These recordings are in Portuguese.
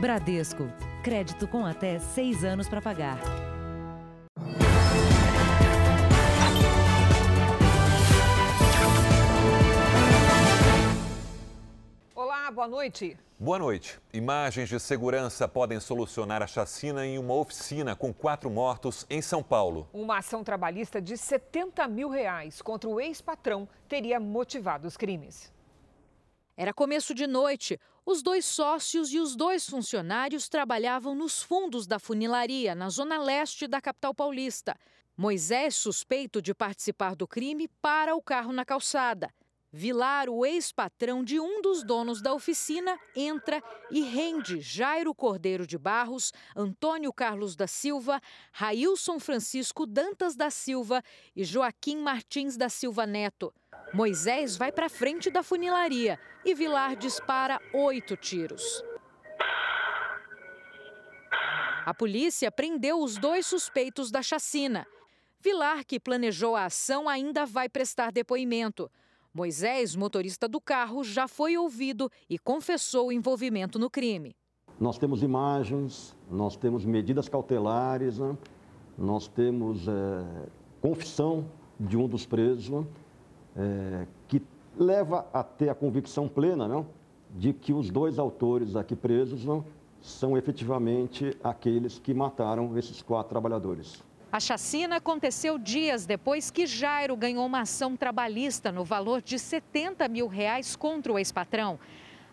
Bradesco. Crédito com até seis anos para pagar. Olá, boa noite. Boa noite. Imagens de segurança podem solucionar a chacina em uma oficina com quatro mortos em São Paulo. Uma ação trabalhista de 70 mil reais contra o ex-patrão teria motivado os crimes. Era começo de noite. Os dois sócios e os dois funcionários trabalhavam nos fundos da funilaria, na zona leste da capital paulista. Moisés, suspeito de participar do crime, para o carro na calçada. Vilar, o ex-patrão de um dos donos da oficina, entra e rende Jairo Cordeiro de Barros, Antônio Carlos da Silva, Railson Francisco Dantas da Silva e Joaquim Martins da Silva Neto. Moisés vai para frente da funilaria e Vilar dispara oito tiros. A polícia prendeu os dois suspeitos da chacina. Vilar, que planejou a ação, ainda vai prestar depoimento. Moisés, motorista do carro, já foi ouvido e confessou o envolvimento no crime. Nós temos imagens, nós temos medidas cautelares, né? nós temos é, confissão de um dos presos, é, que leva a ter a convicção plena né? de que os dois autores aqui presos né? são efetivamente aqueles que mataram esses quatro trabalhadores. A chacina aconteceu dias depois que Jairo ganhou uma ação trabalhista no valor de 70 mil reais contra o ex-patrão.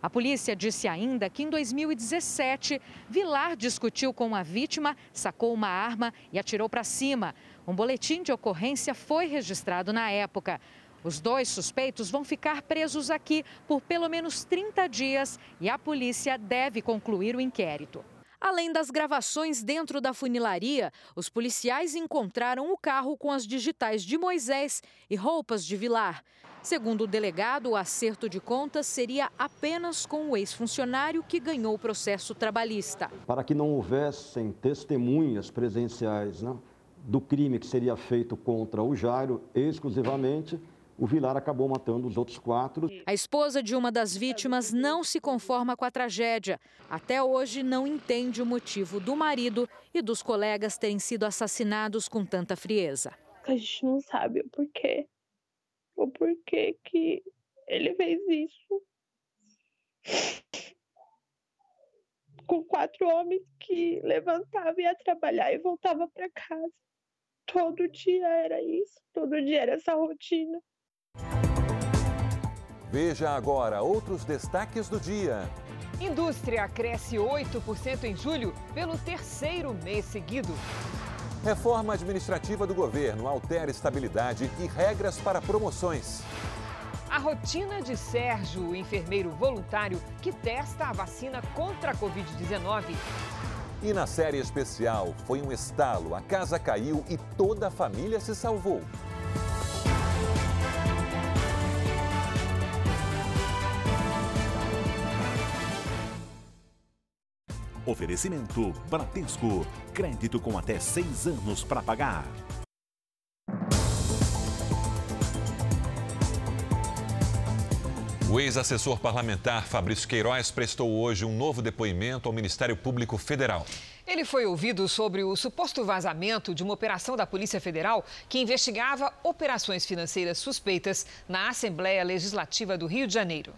A polícia disse ainda que em 2017, Vilar discutiu com a vítima, sacou uma arma e atirou para cima. Um boletim de ocorrência foi registrado na época. Os dois suspeitos vão ficar presos aqui por pelo menos 30 dias e a polícia deve concluir o inquérito. Além das gravações dentro da funilaria, os policiais encontraram o carro com as digitais de Moisés e roupas de Vilar. Segundo o delegado, o acerto de contas seria apenas com o ex-funcionário que ganhou o processo trabalhista. Para que não houvessem testemunhas presenciais né, do crime que seria feito contra o Jairo exclusivamente, o Vilar acabou matando os outros quatro. A esposa de uma das vítimas não se conforma com a tragédia. Até hoje não entende o motivo do marido e dos colegas terem sido assassinados com tanta frieza. A gente não sabe o porquê. O porquê que ele fez isso. Com quatro homens que levantavam e ia trabalhar e voltava para casa. Todo dia era isso, todo dia era essa rotina. Veja agora outros destaques do dia. Indústria cresce 8% em julho pelo terceiro mês seguido. Reforma administrativa do governo altera estabilidade e regras para promoções. A rotina de Sérgio, o enfermeiro voluntário que testa a vacina contra a Covid-19. E na série especial, foi um estalo, a casa caiu e toda a família se salvou. Oferecimento Bradesco. Crédito com até seis anos para pagar. O ex-assessor parlamentar Fabrício Queiroz prestou hoje um novo depoimento ao Ministério Público Federal. Ele foi ouvido sobre o suposto vazamento de uma operação da Polícia Federal que investigava operações financeiras suspeitas na Assembleia Legislativa do Rio de Janeiro.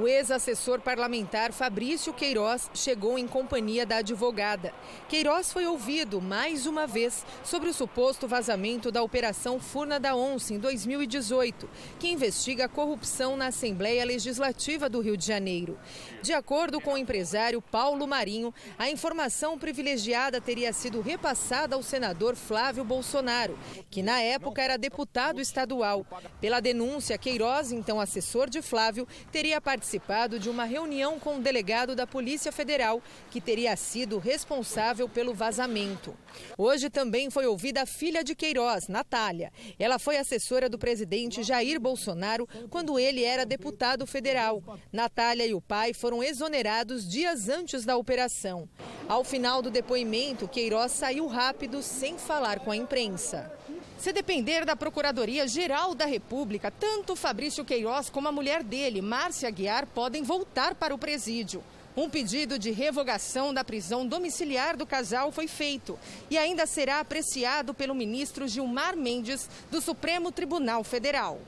O ex-assessor parlamentar Fabrício Queiroz chegou em companhia da advogada. Queiroz foi ouvido mais uma vez sobre o suposto vazamento da Operação Furna da Onça em 2018, que investiga a corrupção na Assembleia Legislativa do Rio de Janeiro. De acordo com o empresário Paulo Marinho, a informação privilegiada teria sido repassada ao senador Flávio Bolsonaro, que na época era deputado estadual. Pela denúncia, Queiroz, então assessor de Flávio, teria participado participado de uma reunião com um delegado da Polícia Federal, que teria sido responsável pelo vazamento. Hoje também foi ouvida a filha de Queiroz, Natália. Ela foi assessora do presidente Jair Bolsonaro quando ele era deputado federal. Natália e o pai foram exonerados dias antes da operação. Ao final do depoimento, Queiroz saiu rápido sem falar com a imprensa. Se depender da Procuradoria-Geral da República, tanto Fabrício Queiroz como a mulher dele, Márcia Aguiar, podem voltar para o presídio. Um pedido de revogação da prisão domiciliar do casal foi feito e ainda será apreciado pelo ministro Gilmar Mendes, do Supremo Tribunal Federal.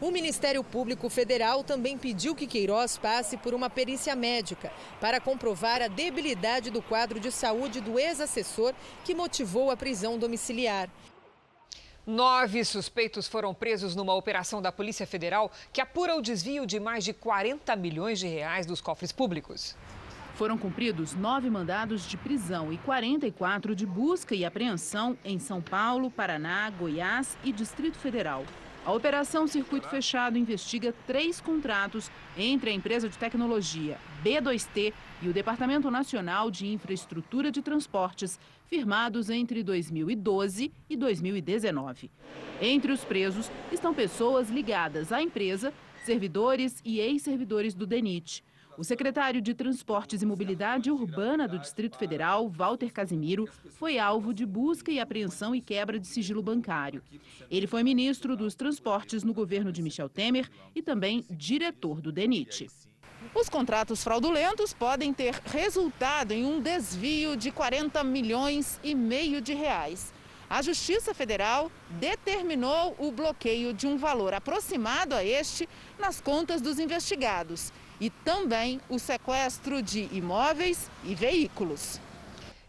O Ministério Público Federal também pediu que Queiroz passe por uma perícia médica para comprovar a debilidade do quadro de saúde do ex-assessor que motivou a prisão domiciliar. Nove suspeitos foram presos numa operação da Polícia Federal que apura o desvio de mais de 40 milhões de reais dos cofres públicos. Foram cumpridos nove mandados de prisão e 44 de busca e apreensão em São Paulo, Paraná, Goiás e Distrito Federal. A Operação Circuito Fechado investiga três contratos entre a empresa de tecnologia B2T e o Departamento Nacional de Infraestrutura de Transportes, firmados entre 2012 e 2019. Entre os presos estão pessoas ligadas à empresa, servidores e ex-servidores do DENIT. O secretário de Transportes e Mobilidade Urbana do Distrito Federal, Walter Casimiro, foi alvo de busca e apreensão e quebra de sigilo bancário. Ele foi ministro dos Transportes no governo de Michel Temer e também diretor do DENIT. Os contratos fraudulentos podem ter resultado em um desvio de 40 milhões e meio de reais. A Justiça Federal determinou o bloqueio de um valor aproximado a este nas contas dos investigados e também o sequestro de imóveis e veículos.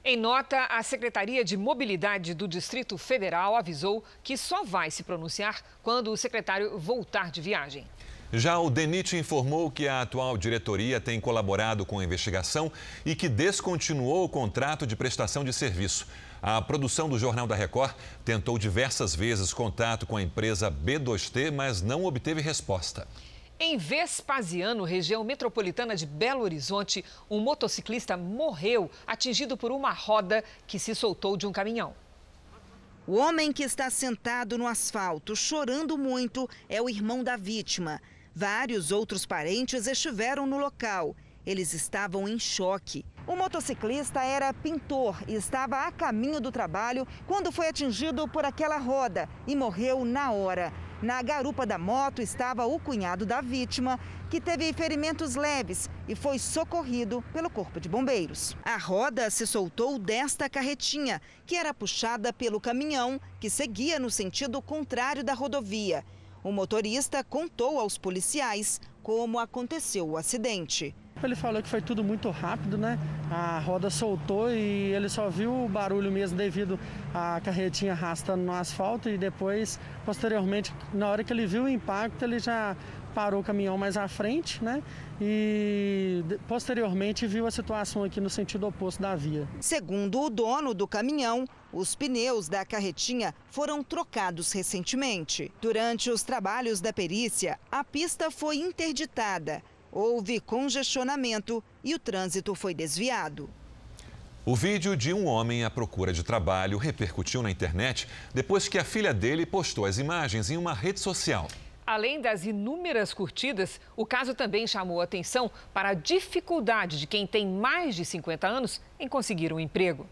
Em nota, a Secretaria de Mobilidade do Distrito Federal avisou que só vai se pronunciar quando o secretário voltar de viagem. Já o DENIT informou que a atual diretoria tem colaborado com a investigação e que descontinuou o contrato de prestação de serviço. A produção do Jornal da Record tentou diversas vezes contato com a empresa B2T, mas não obteve resposta. Em Vespasiano, região metropolitana de Belo Horizonte, um motociclista morreu atingido por uma roda que se soltou de um caminhão. O homem que está sentado no asfalto, chorando muito, é o irmão da vítima. Vários outros parentes estiveram no local. Eles estavam em choque. O motociclista era pintor e estava a caminho do trabalho quando foi atingido por aquela roda e morreu na hora. Na garupa da moto estava o cunhado da vítima, que teve ferimentos leves e foi socorrido pelo Corpo de Bombeiros. A roda se soltou desta carretinha, que era puxada pelo caminhão, que seguia no sentido contrário da rodovia. O motorista contou aos policiais como aconteceu o acidente. Ele falou que foi tudo muito rápido, né? A roda soltou e ele só viu o barulho mesmo devido à carretinha arrastando no asfalto e depois, posteriormente, na hora que ele viu o impacto, ele já parou o caminhão mais à frente, né? E posteriormente viu a situação aqui no sentido oposto da via. Segundo o dono do caminhão, os pneus da carretinha foram trocados recentemente. Durante os trabalhos da perícia, a pista foi interditada houve congestionamento e o trânsito foi desviado. O vídeo de um homem à procura de trabalho repercutiu na internet depois que a filha dele postou as imagens em uma rede social. Além das inúmeras curtidas, o caso também chamou atenção para a dificuldade de quem tem mais de 50 anos em conseguir um emprego.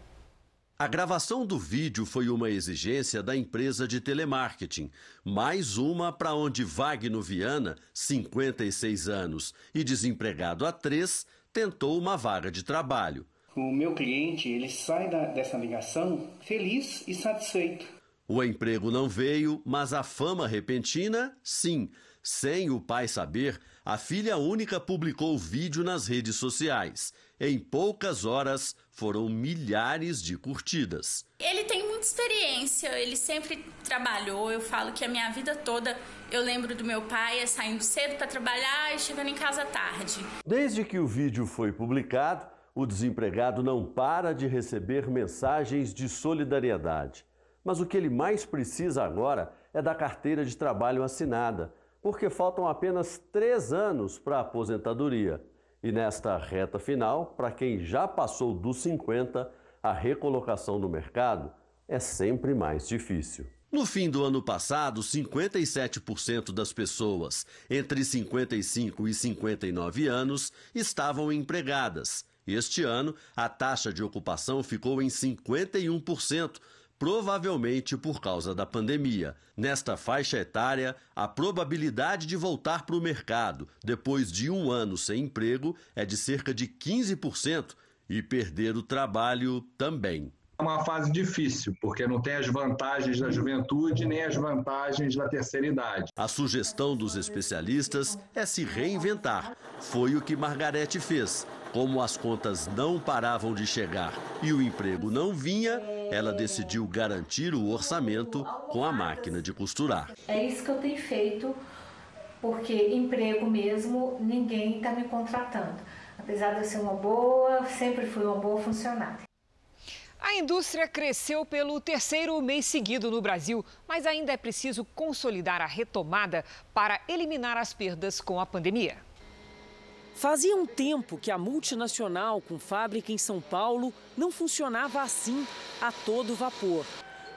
A gravação do vídeo foi uma exigência da empresa de telemarketing, mais uma para onde Wagner Viana, 56 anos e desempregado há três, tentou uma vaga de trabalho. O meu cliente ele sai da, dessa ligação feliz e satisfeito. O emprego não veio, mas a fama repentina, sim. Sem o pai saber, a filha única publicou o vídeo nas redes sociais. Em poucas horas, foram milhares de curtidas. Ele tem muita experiência, ele sempre trabalhou. Eu falo que a minha vida toda eu lembro do meu pai saindo cedo para trabalhar e chegando em casa tarde. Desde que o vídeo foi publicado, o desempregado não para de receber mensagens de solidariedade. Mas o que ele mais precisa agora é da carteira de trabalho assinada, porque faltam apenas três anos para a aposentadoria. E nesta reta final, para quem já passou dos 50, a recolocação no mercado é sempre mais difícil. No fim do ano passado, 57% das pessoas entre 55 e 59 anos estavam empregadas. Este ano, a taxa de ocupação ficou em 51%, provavelmente por causa da pandemia. Nesta faixa etária, a probabilidade de voltar para o mercado depois de um ano sem emprego é de cerca de 15% e perder o trabalho também. É uma fase difícil, porque não tem as vantagens da juventude nem as vantagens da terceira idade. A sugestão dos especialistas é se reinventar. Foi o que Margarete fez. Como as contas não paravam de chegar e o emprego não vinha, ela decidiu garantir o orçamento com a máquina de costurar. É isso que eu tenho feito, porque emprego mesmo, ninguém está me contratando. Apesar de eu ser uma boa, sempre fui uma boa funcionária. A indústria cresceu pelo terceiro mês seguido no Brasil, mas ainda é preciso consolidar a retomada para eliminar as perdas com a pandemia. Fazia um tempo que a multinacional com fábrica em São Paulo não funcionava assim, a todo vapor.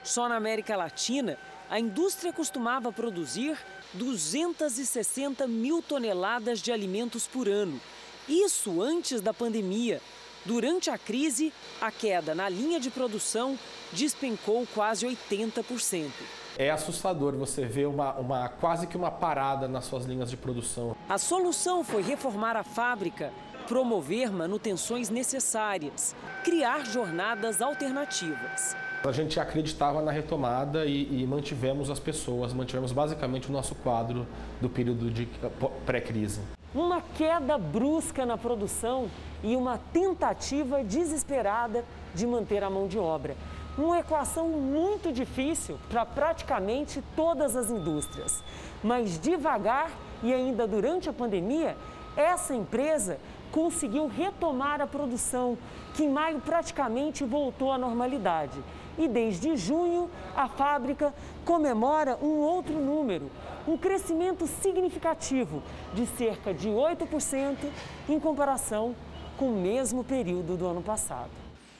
Só na América Latina, a indústria costumava produzir 260 mil toneladas de alimentos por ano. Isso antes da pandemia. Durante a crise, a queda na linha de produção despencou quase 80%. É assustador você ver uma, uma, quase que uma parada nas suas linhas de produção. A solução foi reformar a fábrica, promover manutenções necessárias, criar jornadas alternativas. A gente acreditava na retomada e, e mantivemos as pessoas, mantivemos basicamente o nosso quadro do período de pré-crise. Uma queda brusca na produção e uma tentativa desesperada de manter a mão de obra. Uma equação muito difícil para praticamente todas as indústrias. Mas devagar e ainda durante a pandemia, essa empresa conseguiu retomar a produção, que em maio praticamente voltou à normalidade. E desde junho, a fábrica comemora um outro número, um crescimento significativo de cerca de 8% em comparação com o mesmo período do ano passado.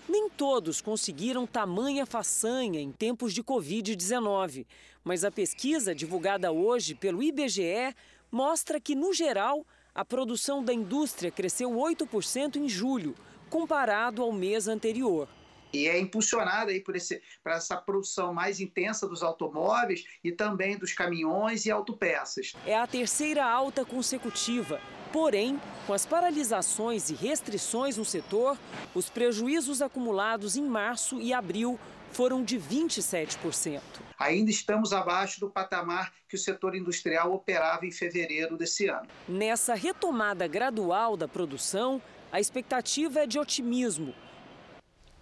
Nem todos conseguiram tamanha façanha em tempos de Covid-19, mas a pesquisa divulgada hoje pelo IBGE mostra que, no geral, a produção da indústria cresceu 8% em julho, comparado ao mês anterior. E é impulsionada aí por, esse, por essa produção mais intensa dos automóveis e também dos caminhões e autopeças. É a terceira alta consecutiva Porém, com as paralisações e restrições no setor, os prejuízos acumulados em março e abril foram de 27%. Ainda estamos abaixo do patamar que o setor industrial operava em fevereiro desse ano. Nessa retomada gradual da produção, a expectativa é de otimismo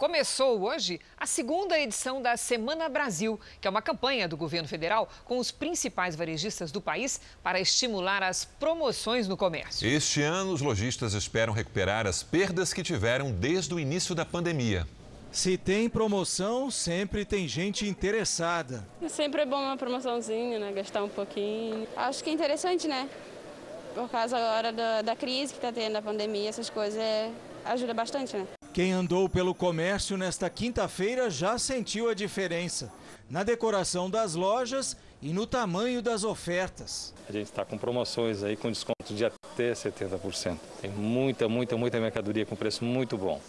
Começou hoje a segunda edição da Semana Brasil, que é uma campanha do governo federal com os principais varejistas do país para estimular as promoções no comércio. Este ano, os lojistas esperam recuperar as perdas que tiveram desde o início da pandemia. Se tem promoção, sempre tem gente interessada. Sempre é bom uma promoçãozinha, né? Gastar um pouquinho. Acho que é interessante, né? Por causa agora da, da crise que está tendo, da pandemia, essas coisas, é, ajuda bastante, né? Quem andou pelo comércio nesta quinta-feira já sentiu a diferença na decoração das lojas e no tamanho das ofertas. A gente está com promoções aí com desconto de até 70%. Tem muita, muita, muita mercadoria com preço muito bom.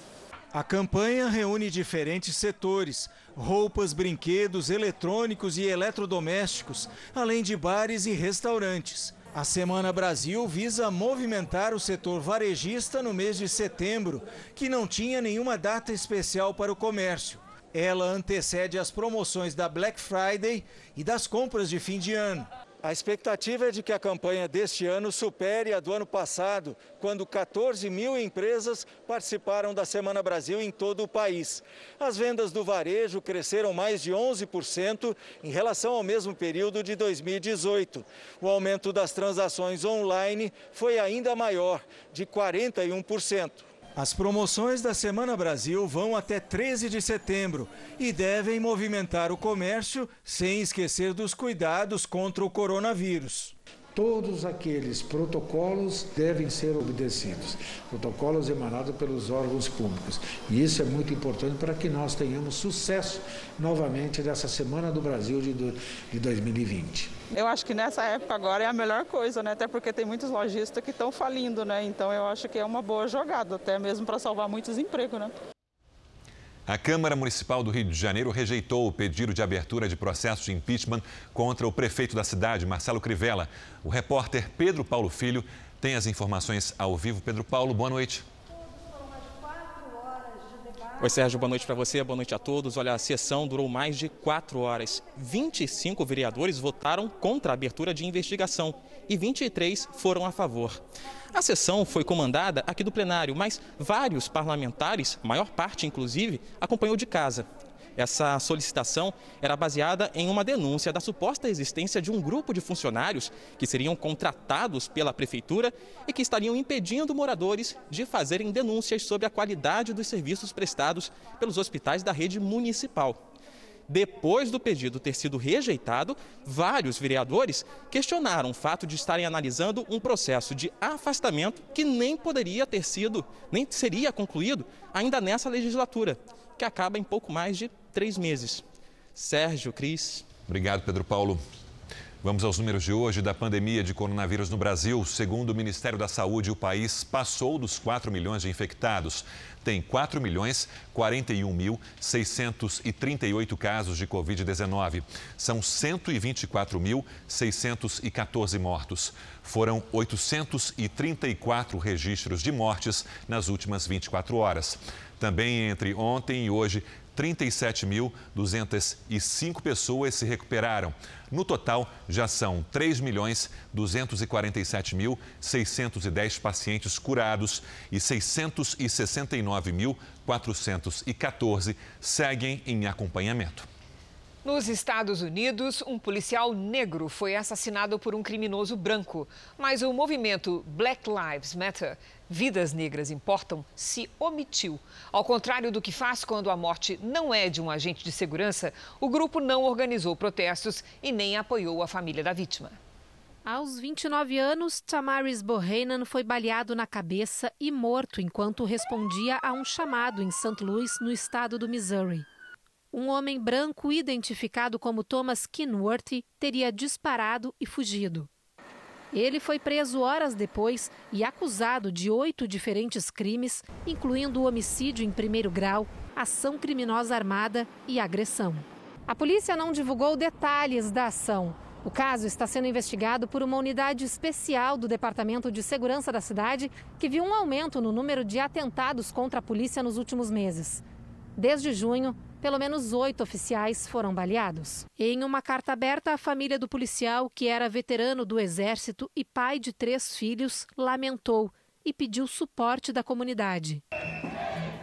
A campanha reúne diferentes setores: roupas, brinquedos, eletrônicos e eletrodomésticos, além de bares e restaurantes. A Semana Brasil visa movimentar o setor varejista no mês de setembro, que não tinha nenhuma data especial para o comércio. Ela antecede as promoções da Black Friday e das compras de fim de ano. A expectativa é de que a campanha deste ano supere a do ano passado, quando 14 mil empresas participaram da Semana Brasil em todo o país. As vendas do varejo cresceram mais de 11% em relação ao mesmo período de 2018. O aumento das transações online foi ainda maior, de 41%. As promoções da Semana Brasil vão até 13 de setembro e devem movimentar o comércio sem esquecer dos cuidados contra o coronavírus. Todos aqueles protocolos devem ser obedecidos, protocolos emanados pelos órgãos públicos. E isso é muito importante para que nós tenhamos sucesso novamente dessa Semana do Brasil de, de 2020. Eu acho que nessa época agora é a melhor coisa, né? Até porque tem muitos lojistas que estão falindo, né? Então eu acho que é uma boa jogada, até mesmo para salvar muitos empregos, né? A Câmara Municipal do Rio de Janeiro rejeitou o pedido de abertura de processo de impeachment contra o prefeito da cidade, Marcelo Crivella. O repórter Pedro Paulo Filho tem as informações ao vivo. Pedro Paulo, boa noite. Oi, Sérgio, boa noite para você, boa noite a todos. Olha, a sessão durou mais de quatro horas. 25 vereadores votaram contra a abertura de investigação e 23 foram a favor. A sessão foi comandada aqui do plenário, mas vários parlamentares, maior parte inclusive, acompanhou de casa. Essa solicitação era baseada em uma denúncia da suposta existência de um grupo de funcionários que seriam contratados pela prefeitura e que estariam impedindo moradores de fazerem denúncias sobre a qualidade dos serviços prestados pelos hospitais da rede municipal. Depois do pedido ter sido rejeitado, vários vereadores questionaram o fato de estarem analisando um processo de afastamento que nem poderia ter sido, nem seria concluído ainda nessa legislatura, que acaba em pouco mais de três meses. Sérgio, Cris. Obrigado, Pedro Paulo. Vamos aos números de hoje da pandemia de coronavírus no Brasil. Segundo o Ministério da Saúde, o país passou dos 4 milhões de infectados. Tem 4 milhões 41 mil 638 casos de Covid-19. São 124 mil 614 mortos. Foram 834 registros de mortes nas últimas 24 horas. Também entre ontem e hoje, 37.205 pessoas se recuperaram. No total, já são 3.247.610 pacientes curados e 669.414 seguem em acompanhamento. Nos Estados Unidos, um policial negro foi assassinado por um criminoso branco. Mas o movimento Black Lives Matter, Vidas Negras Importam, se omitiu. Ao contrário do que faz quando a morte não é de um agente de segurança, o grupo não organizou protestos e nem apoiou a família da vítima. Aos 29 anos, Tamaris Bohannon foi baleado na cabeça e morto enquanto respondia a um chamado em St. Louis, no estado do Missouri um homem branco identificado como Thomas Kinworthy teria disparado e fugido. Ele foi preso horas depois e acusado de oito diferentes crimes, incluindo homicídio em primeiro grau, ação criminosa armada e agressão. A polícia não divulgou detalhes da ação. O caso está sendo investigado por uma unidade especial do Departamento de Segurança da cidade, que viu um aumento no número de atentados contra a polícia nos últimos meses. Desde junho, pelo menos oito oficiais foram baleados. Em uma carta aberta, a família do policial, que era veterano do Exército e pai de três filhos, lamentou e pediu suporte da comunidade.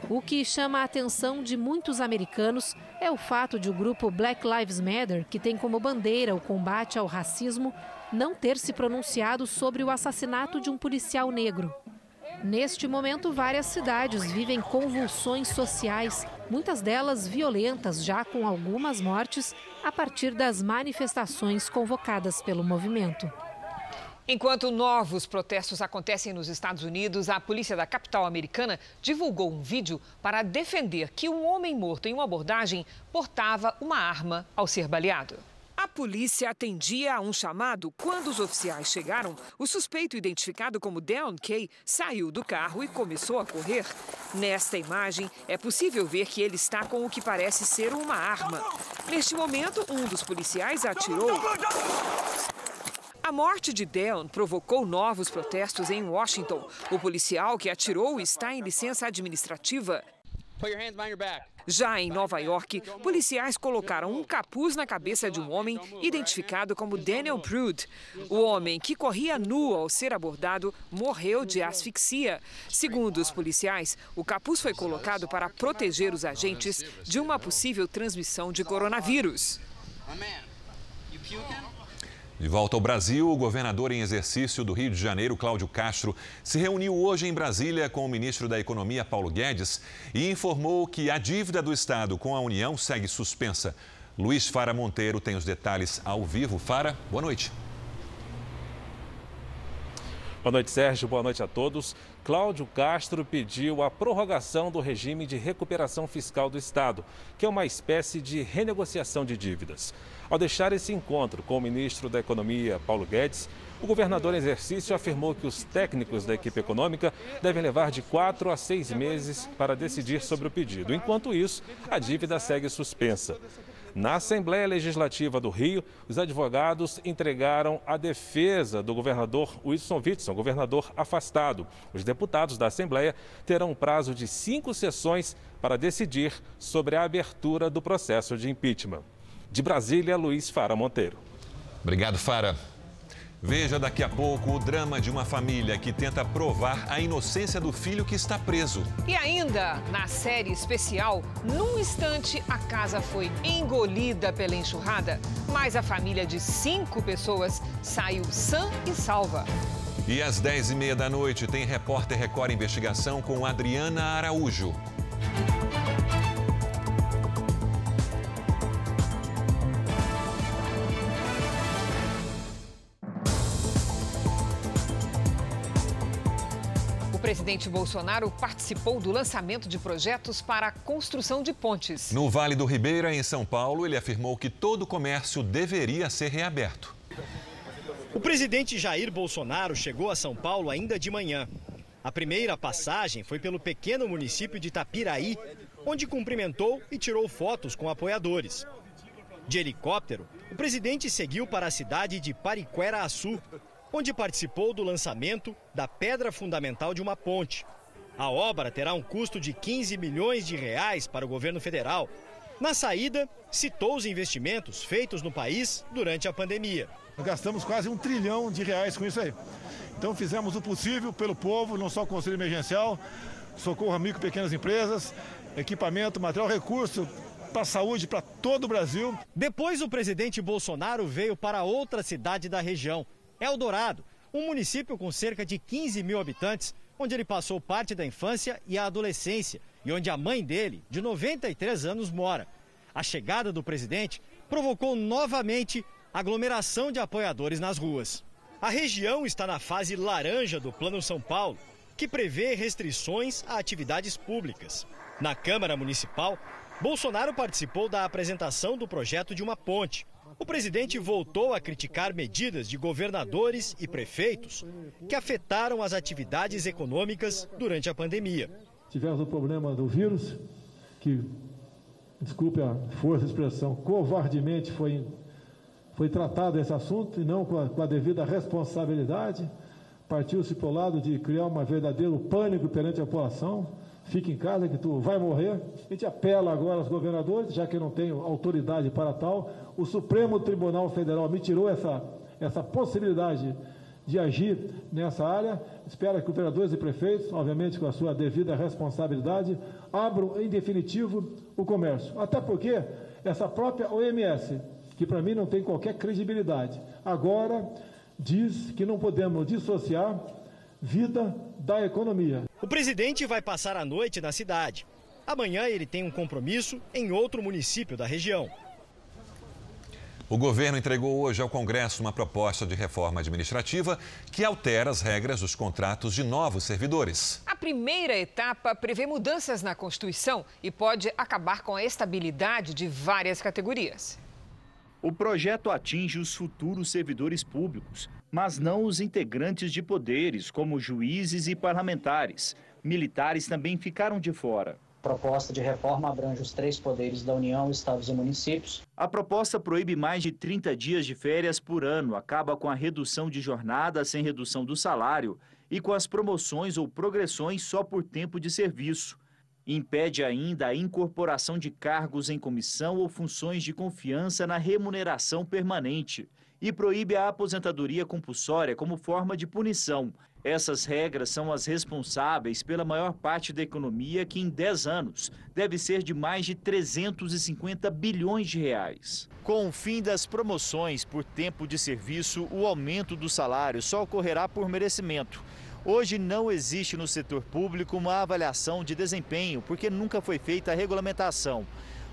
O que chama a atenção de muitos americanos é o fato de o grupo Black Lives Matter, que tem como bandeira o combate ao racismo, não ter se pronunciado sobre o assassinato de um policial negro. Neste momento, várias cidades vivem convulsões sociais, muitas delas violentas, já com algumas mortes, a partir das manifestações convocadas pelo movimento. Enquanto novos protestos acontecem nos Estados Unidos, a polícia da capital americana divulgou um vídeo para defender que um homem morto em uma abordagem portava uma arma ao ser baleado. A polícia atendia a um chamado. Quando os oficiais chegaram, o suspeito, identificado como Deon Kay, saiu do carro e começou a correr. Nesta imagem, é possível ver que ele está com o que parece ser uma arma. Neste momento, um dos policiais atirou. A morte de Deon provocou novos protestos em Washington. O policial que atirou está em licença administrativa. Já em Nova York, policiais colocaram um capuz na cabeça de um homem identificado como Daniel Prude. O homem, que corria nu ao ser abordado, morreu de asfixia. Segundo os policiais, o capuz foi colocado para proteger os agentes de uma possível transmissão de coronavírus. De volta ao Brasil, o governador em exercício do Rio de Janeiro, Cláudio Castro, se reuniu hoje em Brasília com o ministro da Economia, Paulo Guedes, e informou que a dívida do Estado com a União segue suspensa. Luiz Fara Monteiro tem os detalhes ao vivo. Fara, boa noite. Boa noite, Sérgio. Boa noite a todos. Cláudio Castro pediu a prorrogação do regime de recuperação fiscal do Estado, que é uma espécie de renegociação de dívidas. Ao deixar esse encontro com o ministro da Economia, Paulo Guedes, o governador em exercício afirmou que os técnicos da equipe econômica devem levar de quatro a seis meses para decidir sobre o pedido. Enquanto isso, a dívida segue suspensa. Na Assembleia Legislativa do Rio, os advogados entregaram a defesa do governador Wilson Witson, governador afastado. Os deputados da Assembleia terão um prazo de cinco sessões para decidir sobre a abertura do processo de impeachment. De Brasília, Luiz Fara Monteiro. Obrigado, Fara. Veja daqui a pouco o drama de uma família que tenta provar a inocência do filho que está preso. E ainda, na série especial, num instante a casa foi engolida pela enxurrada, mas a família de cinco pessoas saiu sã e salva. E às dez e meia da noite tem Repórter Record Investigação com Adriana Araújo. Presidente Bolsonaro participou do lançamento de projetos para a construção de pontes. No Vale do Ribeira, em São Paulo, ele afirmou que todo o comércio deveria ser reaberto. O presidente Jair Bolsonaro chegou a São Paulo ainda de manhã. A primeira passagem foi pelo pequeno município de Tapiraí, onde cumprimentou e tirou fotos com apoiadores. De helicóptero, o presidente seguiu para a cidade de Pariquera-Açu, onde participou do lançamento da pedra fundamental de uma ponte. A obra terá um custo de 15 milhões de reais para o governo federal. Na saída, citou os investimentos feitos no país durante a pandemia. Nós gastamos quase um trilhão de reais com isso aí. Então fizemos o possível pelo povo, não só o Conselho Emergencial, socorro a micro e pequenas empresas, equipamento, material, recurso para a saúde para todo o Brasil. Depois o presidente Bolsonaro veio para outra cidade da região, Eldorado, um município com cerca de 15 mil habitantes, onde ele passou parte da infância e a adolescência e onde a mãe dele, de 93 anos, mora. A chegada do presidente provocou novamente aglomeração de apoiadores nas ruas. A região está na fase laranja do Plano São Paulo, que prevê restrições a atividades públicas. Na Câmara Municipal, Bolsonaro participou da apresentação do projeto de uma ponte, o presidente voltou a criticar medidas de governadores e prefeitos que afetaram as atividades econômicas durante a pandemia. Tivemos o problema do vírus, que, desculpe a força de expressão, covardemente foi, foi tratado esse assunto e não com a, com a devida responsabilidade. Partiu-se para o lado de criar um verdadeiro pânico perante a população fica em casa que tu vai morrer. A gente apela agora aos governadores, já que eu não tenho autoridade para tal. O Supremo Tribunal Federal me tirou essa, essa possibilidade de agir nessa área. Espero que governadores e prefeitos, obviamente com a sua devida responsabilidade, abram em definitivo o comércio. Até porque essa própria OMS, que para mim não tem qualquer credibilidade, agora diz que não podemos dissociar vida da economia. O presidente vai passar a noite na cidade. Amanhã ele tem um compromisso em outro município da região. O governo entregou hoje ao Congresso uma proposta de reforma administrativa que altera as regras dos contratos de novos servidores. A primeira etapa prevê mudanças na Constituição e pode acabar com a estabilidade de várias categorias. O projeto atinge os futuros servidores públicos, mas não os integrantes de poderes, como juízes e parlamentares. Militares também ficaram de fora. A proposta de reforma abrange os três poderes da União, estados e municípios. A proposta proíbe mais de 30 dias de férias por ano, acaba com a redução de jornada sem redução do salário e com as promoções ou progressões só por tempo de serviço. Impede ainda a incorporação de cargos em comissão ou funções de confiança na remuneração permanente e proíbe a aposentadoria compulsória como forma de punição. Essas regras são as responsáveis pela maior parte da economia, que em 10 anos deve ser de mais de 350 bilhões de reais. Com o fim das promoções por tempo de serviço, o aumento do salário só ocorrerá por merecimento. Hoje não existe no setor público uma avaliação de desempenho, porque nunca foi feita a regulamentação.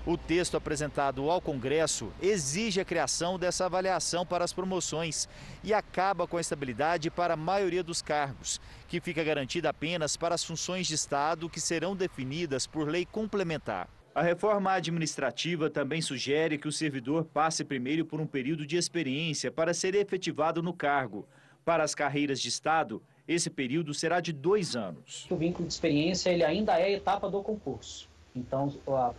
O texto apresentado ao Congresso exige a criação dessa avaliação para as promoções e acaba com a estabilidade para a maioria dos cargos, que fica garantida apenas para as funções de Estado que serão definidas por lei complementar. A reforma administrativa também sugere que o servidor passe primeiro por um período de experiência para ser efetivado no cargo. Para as carreiras de Estado, esse período será de dois anos. O vínculo de experiência ele ainda é a etapa do concurso. Então, a,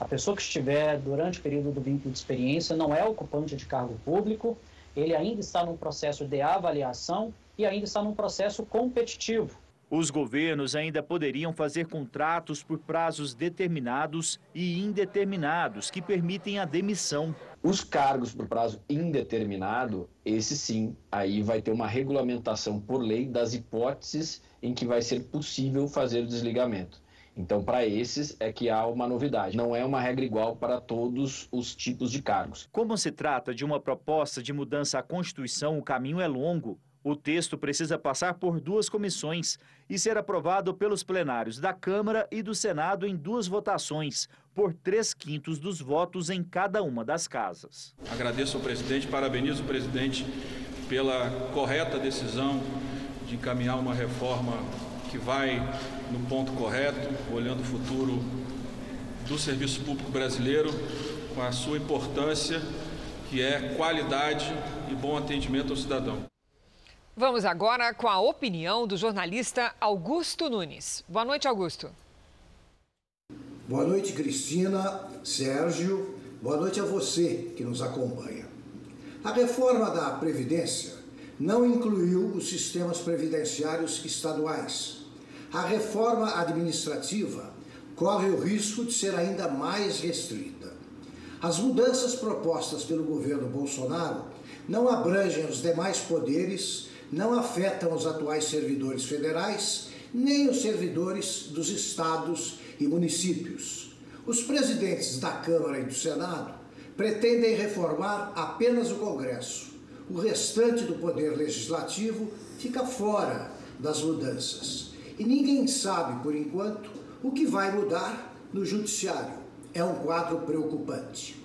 a pessoa que estiver durante o período do vínculo de experiência não é ocupante de cargo público, ele ainda está num processo de avaliação e ainda está num processo competitivo. Os governos ainda poderiam fazer contratos por prazos determinados e indeterminados que permitem a demissão. Os cargos por prazo indeterminado, esse sim, aí vai ter uma regulamentação por lei das hipóteses em que vai ser possível fazer o desligamento. Então, para esses é que há uma novidade. Não é uma regra igual para todos os tipos de cargos. Como se trata de uma proposta de mudança à Constituição, o caminho é longo. O texto precisa passar por duas comissões e ser aprovado pelos plenários da Câmara e do Senado em duas votações, por três quintos dos votos em cada uma das casas. Agradeço ao presidente, parabenizo o presidente pela correta decisão de encaminhar uma reforma que vai no ponto correto, olhando o futuro do serviço público brasileiro, com a sua importância, que é qualidade e bom atendimento ao cidadão. Vamos agora com a opinião do jornalista Augusto Nunes. Boa noite, Augusto. Boa noite, Cristina, Sérgio. Boa noite a você que nos acompanha. A reforma da Previdência não incluiu os sistemas previdenciários estaduais a reforma administrativa corre o risco de ser ainda mais restrita. As mudanças propostas pelo governo Bolsonaro não abrangem os demais poderes, não afetam os atuais servidores federais, nem os servidores dos estados e municípios. Os presidentes da Câmara e do Senado pretendem reformar apenas o Congresso. O restante do poder legislativo fica fora das mudanças. E ninguém sabe, por enquanto, o que vai mudar no Judiciário. É um quadro preocupante.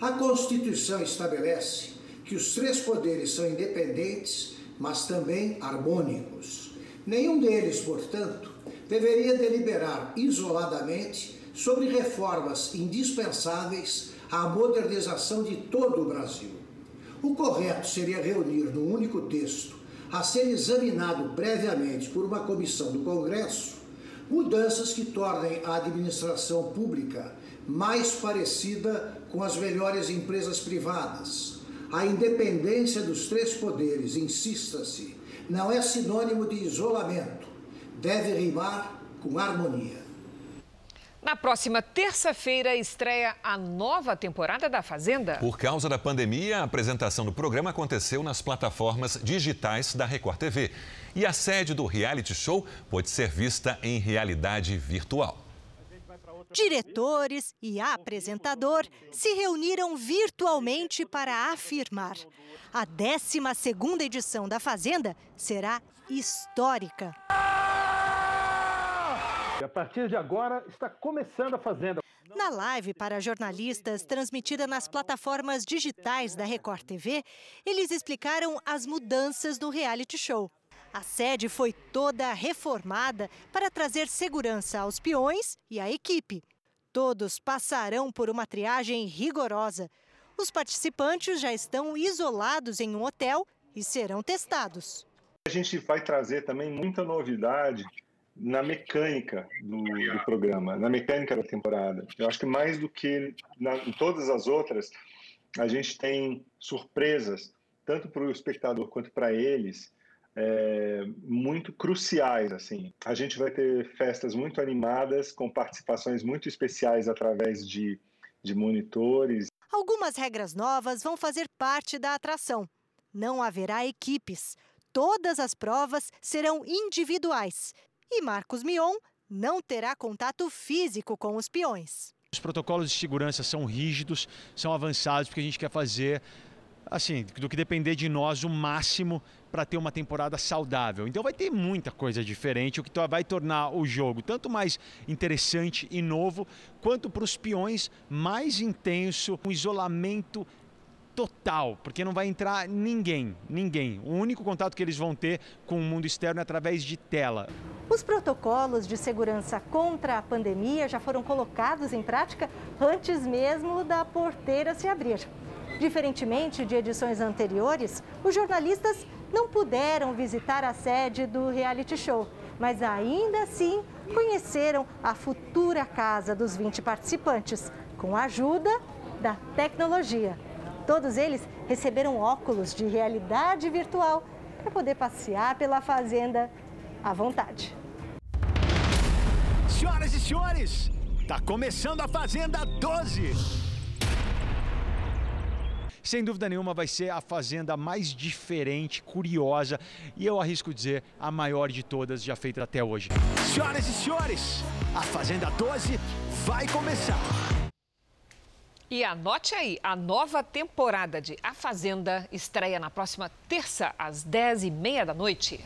A Constituição estabelece que os três poderes são independentes, mas também harmônicos. Nenhum deles, portanto, deveria deliberar isoladamente sobre reformas indispensáveis à modernização de todo o Brasil. O correto seria reunir num único texto a ser examinado previamente por uma comissão do Congresso mudanças que tornem a administração pública mais parecida com as melhores empresas privadas. A independência dos três poderes, insista-se, não é sinônimo de isolamento, deve rimar com harmonia. Na próxima terça-feira estreia a nova temporada da Fazenda. Por causa da pandemia, a apresentação do programa aconteceu nas plataformas digitais da Record TV. E a sede do reality show pode ser vista em realidade virtual. Diretores e apresentador se reuniram virtualmente para afirmar: a 12 edição da Fazenda será histórica. A partir de agora está começando a Fazenda. Na live para jornalistas, transmitida nas plataformas digitais da Record TV, eles explicaram as mudanças do reality show. A sede foi toda reformada para trazer segurança aos peões e à equipe. Todos passarão por uma triagem rigorosa. Os participantes já estão isolados em um hotel e serão testados. A gente vai trazer também muita novidade na mecânica do, do, programa, na mecânica da temporada. Eu acho que mais do que na, em todas as outras, a gente tem surpresas, tanto para o espectador quanto para eles, é, muito cruciais. assim. A gente vai ter festas muito animadas, com participações muito especiais através de, de monitores. Algumas regras novas vão fazer parte da atração. Não haverá equipes. Todas as provas serão individuais e Marcos Mion não terá contato físico com os peões. Os protocolos de segurança são rígidos, são avançados, porque a gente quer fazer assim, do que depender de nós o máximo para ter uma temporada saudável. Então vai ter muita coisa diferente, o que vai tornar o jogo tanto mais interessante e novo, quanto para os peões mais intenso, um isolamento total, porque não vai entrar ninguém, ninguém. O único contato que eles vão ter com o mundo externo é através de tela. Os protocolos de segurança contra a pandemia já foram colocados em prática antes mesmo da porteira se abrir. Diferentemente de edições anteriores, os jornalistas não puderam visitar a sede do reality show, mas ainda assim conheceram a futura casa dos 20 participantes, com a ajuda da tecnologia. Todos eles receberam óculos de realidade virtual para poder passear pela fazenda à vontade. Senhoras e senhores, está começando a Fazenda 12. Sem dúvida nenhuma vai ser a fazenda mais diferente, curiosa e eu arrisco dizer a maior de todas já feita até hoje. Senhoras e senhores, a Fazenda 12 vai começar. E anote aí, a nova temporada de A Fazenda estreia na próxima terça, às 10h30 da noite.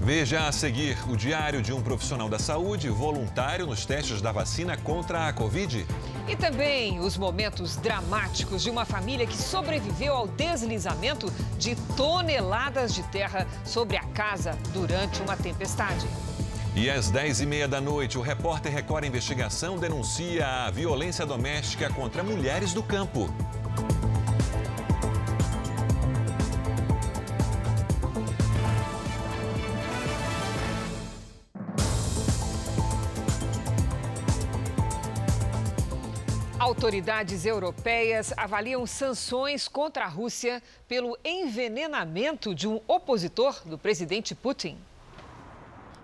Veja a seguir o diário de um profissional da saúde voluntário nos testes da vacina contra a Covid. E também os momentos dramáticos de uma família que sobreviveu ao deslizamento de toneladas de terra sobre a casa durante uma tempestade. E às 10h30 da noite, o repórter Record Investigação denuncia a violência doméstica contra mulheres do campo. Autoridades europeias avaliam sanções contra a Rússia pelo envenenamento de um opositor do presidente Putin.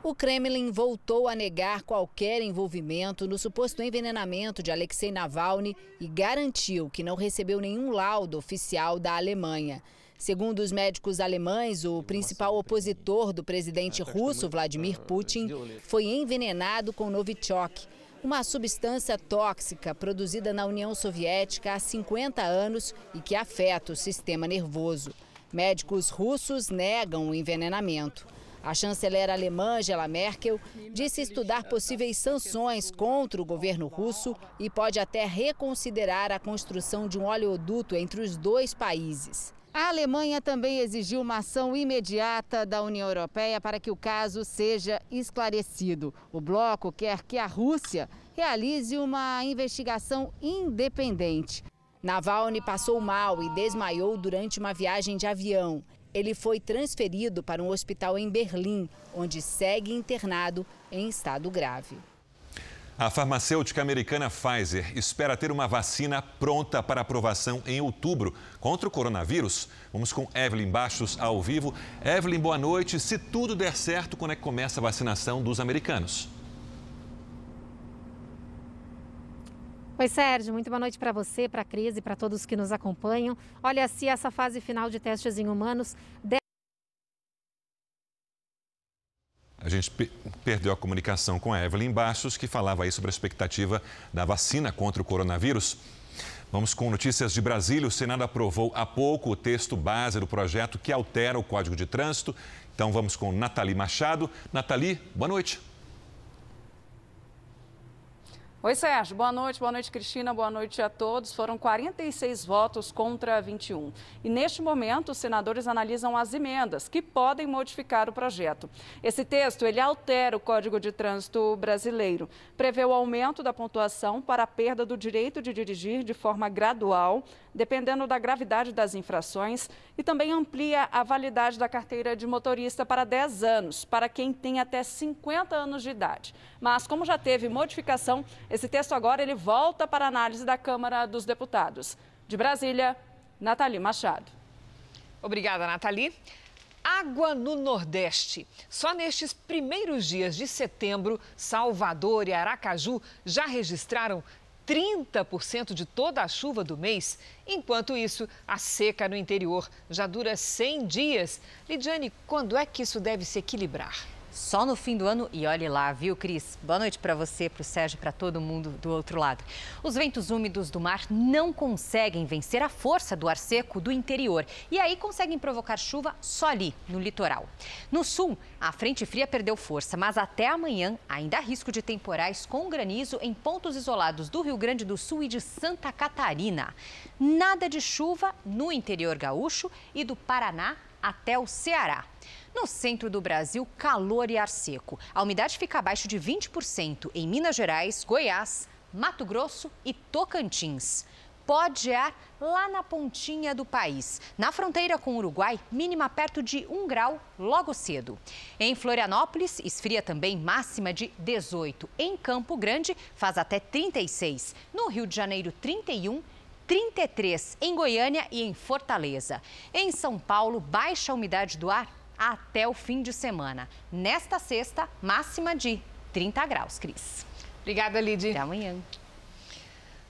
O Kremlin voltou a negar qualquer envolvimento no suposto envenenamento de Alexei Navalny e garantiu que não recebeu nenhum laudo oficial da Alemanha. Segundo os médicos alemães, o principal opositor do presidente russo Vladimir Putin foi envenenado com Novichok, uma substância tóxica produzida na União Soviética há 50 anos e que afeta o sistema nervoso. Médicos russos negam o envenenamento. A chanceler alemã Angela Merkel disse estudar possíveis sanções contra o governo russo e pode até reconsiderar a construção de um oleoduto entre os dois países. A Alemanha também exigiu uma ação imediata da União Europeia para que o caso seja esclarecido. O bloco quer que a Rússia realize uma investigação independente. Navalny passou mal e desmaiou durante uma viagem de avião. Ele foi transferido para um hospital em Berlim, onde segue internado em estado grave. A farmacêutica americana Pfizer espera ter uma vacina pronta para aprovação em outubro contra o coronavírus. Vamos com Evelyn Baixos ao vivo. Evelyn, boa noite. Se tudo der certo, quando é que começa a vacinação dos americanos? Oi, Sérgio, muito boa noite para você, para a Cris e para todos que nos acompanham. Olha, se essa fase final de testes em humanos A gente perdeu a comunicação com a Evelyn Bastos, que falava aí sobre a expectativa da vacina contra o coronavírus. Vamos com notícias de Brasília. O Senado aprovou há pouco o texto base do projeto que altera o Código de Trânsito. Então vamos com Nathalie Machado. Nathalie, boa noite. Oi, Sérgio. Boa noite, boa noite, Cristina. Boa noite a todos. Foram 46 votos contra 21. E neste momento, os senadores analisam as emendas que podem modificar o projeto. Esse texto, ele altera o Código de Trânsito brasileiro. Prevê o aumento da pontuação para a perda do direito de dirigir de forma gradual, dependendo da gravidade das infrações, e também amplia a validade da carteira de motorista para 10 anos, para quem tem até 50 anos de idade. Mas, como já teve modificação, esse texto agora ele volta para análise da Câmara dos Deputados. De Brasília, Nathalie Machado. Obrigada, Nathalie. Água no Nordeste. Só nestes primeiros dias de setembro, Salvador e Aracaju já registraram 30% de toda a chuva do mês. Enquanto isso, a seca no interior já dura 100 dias. Lidiane, quando é que isso deve se equilibrar? Só no fim do ano. E olhe lá, viu, Cris? Boa noite para você, para o Sérgio, para todo mundo do outro lado. Os ventos úmidos do mar não conseguem vencer a força do ar seco do interior. E aí conseguem provocar chuva só ali, no litoral. No sul, a frente fria perdeu força, mas até amanhã ainda há risco de temporais com granizo em pontos isolados do Rio Grande do Sul e de Santa Catarina. Nada de chuva no interior gaúcho e do Paraná até o Ceará. No centro do Brasil, calor e ar seco. A umidade fica abaixo de 20% em Minas Gerais, Goiás, Mato Grosso e Tocantins. Pode gear lá na pontinha do país. Na fronteira com o Uruguai, mínima perto de 1 grau logo cedo. Em Florianópolis, esfria também máxima de 18. Em Campo Grande, faz até 36. No Rio de Janeiro, 31 33 em Goiânia e em Fortaleza. Em São Paulo, baixa umidade do ar até o fim de semana. Nesta sexta, máxima de 30 graus, Cris. Obrigada, Lidy. Até amanhã.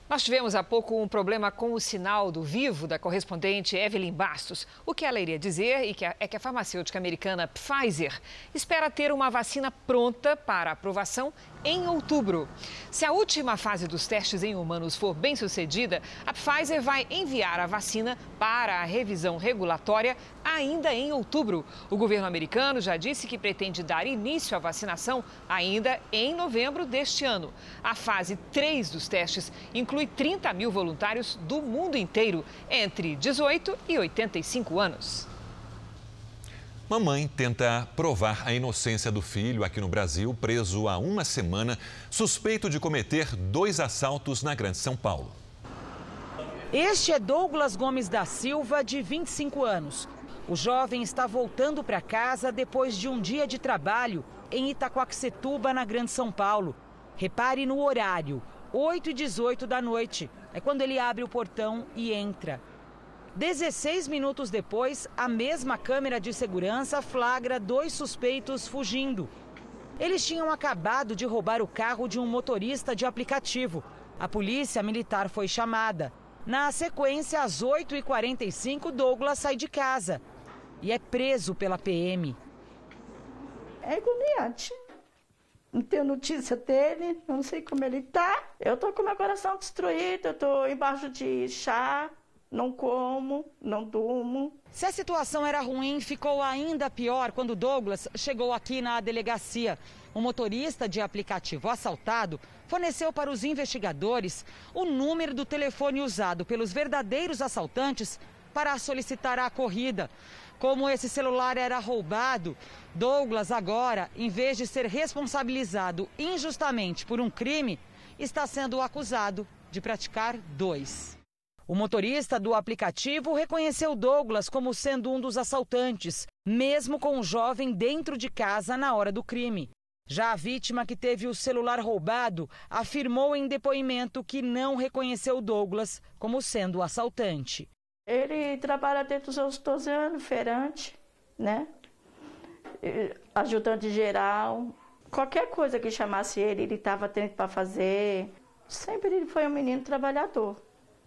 Nós tivemos há pouco um problema com o sinal do vivo da correspondente Evelyn Bastos. O que ela iria dizer é que a farmacêutica americana Pfizer espera ter uma vacina pronta para aprovação em outubro. Se a última fase dos testes em humanos for bem sucedida, a Pfizer vai enviar a vacina para a revisão regulatória ainda em outubro. O governo americano já disse que pretende dar início à vacinação ainda em novembro deste ano. A fase 3 dos testes inclui 30 mil voluntários do mundo inteiro, entre 18 e 85 anos. Mamãe tenta provar a inocência do filho aqui no Brasil, preso há uma semana, suspeito de cometer dois assaltos na Grande São Paulo. Este é Douglas Gomes da Silva, de 25 anos. O jovem está voltando para casa depois de um dia de trabalho em Itacoaxetuba, na Grande São Paulo. Repare no horário, 8 e 18 da noite. É quando ele abre o portão e entra. 16 minutos depois, a mesma câmera de segurança flagra dois suspeitos fugindo. Eles tinham acabado de roubar o carro de um motorista de aplicativo. A polícia militar foi chamada. Na sequência, às 8h45, Douglas sai de casa e é preso pela PM. É agoniante. Não tenho notícia dele, não sei como ele tá. Eu tô com meu coração destruído, eu tô embaixo de chá, não como, não durmo. Se a situação era ruim, ficou ainda pior quando Douglas chegou aqui na delegacia. O motorista de aplicativo assaltado forneceu para os investigadores o número do telefone usado pelos verdadeiros assaltantes para solicitar a corrida. Como esse celular era roubado, Douglas agora, em vez de ser responsabilizado injustamente por um crime, está sendo acusado de praticar dois. O motorista do aplicativo reconheceu Douglas como sendo um dos assaltantes, mesmo com o jovem dentro de casa na hora do crime. Já a vítima que teve o celular roubado afirmou em depoimento que não reconheceu Douglas como sendo o assaltante. Ele trabalha desde os seus 12 anos, feirante, né? Ajudante geral. Qualquer coisa que chamasse ele, ele estava tendo para fazer. Sempre ele foi um menino trabalhador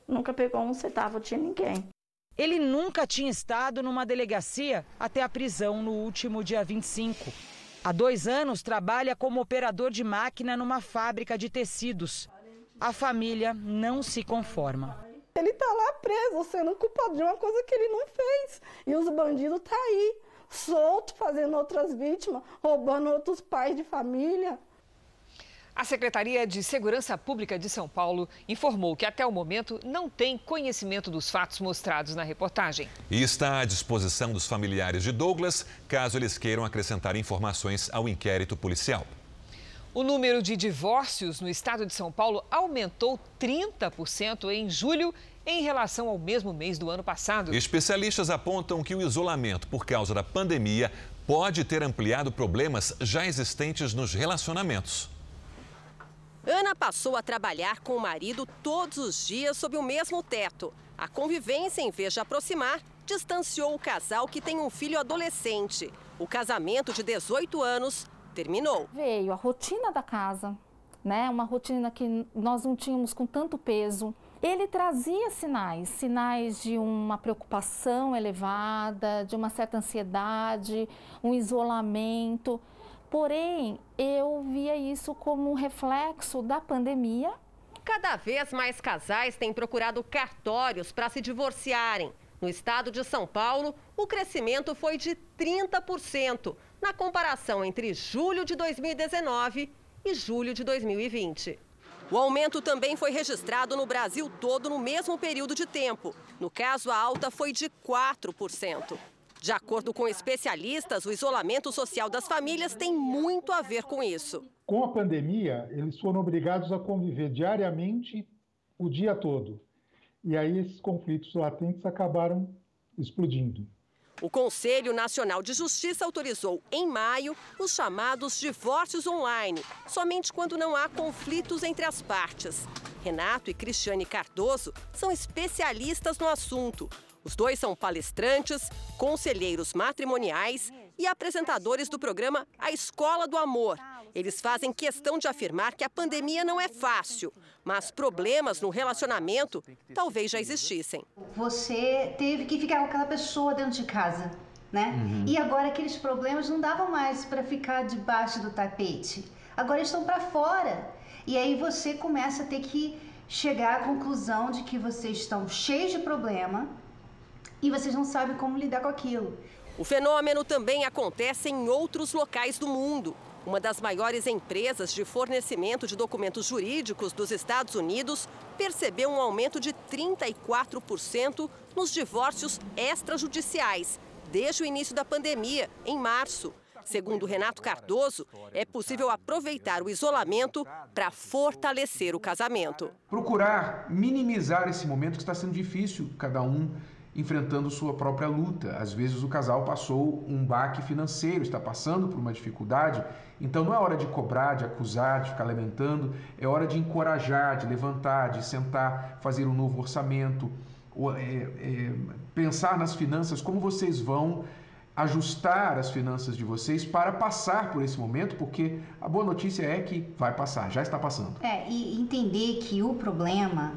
nunca pegou um centavo de ninguém. Ele nunca tinha estado numa delegacia até a prisão no último dia 25. Há dois anos trabalha como operador de máquina numa fábrica de tecidos. A família não se conforma. Ele está lá preso, sendo culpado de uma coisa que ele não fez. E os bandidos estão tá aí, solto, fazendo outras vítimas, roubando outros pais de família. A Secretaria de Segurança Pública de São Paulo informou que até o momento não tem conhecimento dos fatos mostrados na reportagem. E está à disposição dos familiares de Douglas, caso eles queiram acrescentar informações ao inquérito policial. O número de divórcios no estado de São Paulo aumentou 30% em julho em relação ao mesmo mês do ano passado. Especialistas apontam que o isolamento por causa da pandemia pode ter ampliado problemas já existentes nos relacionamentos. Ana passou a trabalhar com o marido todos os dias sob o mesmo teto. A convivência, em vez de aproximar, distanciou o casal que tem um filho adolescente. O casamento de 18 anos terminou. Veio a rotina da casa, né? Uma rotina que nós não tínhamos com tanto peso. Ele trazia sinais, sinais de uma preocupação elevada, de uma certa ansiedade, um isolamento Porém, eu via isso como um reflexo da pandemia. Cada vez mais casais têm procurado cartórios para se divorciarem. No estado de São Paulo, o crescimento foi de 30%, na comparação entre julho de 2019 e julho de 2020. O aumento também foi registrado no Brasil todo no mesmo período de tempo. No caso, a alta foi de 4%. De acordo com especialistas, o isolamento social das famílias tem muito a ver com isso. Com a pandemia, eles foram obrigados a conviver diariamente o dia todo. E aí esses conflitos latentes acabaram explodindo. O Conselho Nacional de Justiça autorizou em maio os chamados divórcios online, somente quando não há conflitos entre as partes. Renato e Cristiane Cardoso são especialistas no assunto. Os dois são palestrantes, conselheiros matrimoniais e apresentadores do programa A Escola do Amor. Eles fazem questão de afirmar que a pandemia não é fácil, mas problemas no relacionamento talvez já existissem. Você teve que ficar com aquela pessoa dentro de casa, né? Uhum. E agora aqueles problemas não davam mais para ficar debaixo do tapete. Agora estão para fora. E aí você começa a ter que chegar à conclusão de que vocês estão cheios de problema, e vocês não sabem como lidar com aquilo. O fenômeno também acontece em outros locais do mundo. Uma das maiores empresas de fornecimento de documentos jurídicos dos Estados Unidos percebeu um aumento de 34% nos divórcios extrajudiciais desde o início da pandemia, em março. Segundo Renato Cardoso, é possível aproveitar o isolamento para fortalecer o casamento. Procurar minimizar esse momento que está sendo difícil, cada um enfrentando sua própria luta. Às vezes o casal passou um baque financeiro, está passando por uma dificuldade, então não é hora de cobrar, de acusar, de ficar lamentando, é hora de encorajar, de levantar, de sentar, fazer um novo orçamento, é, é, pensar nas finanças, como vocês vão ajustar as finanças de vocês para passar por esse momento, porque a boa notícia é que vai passar, já está passando. É, e entender que o problema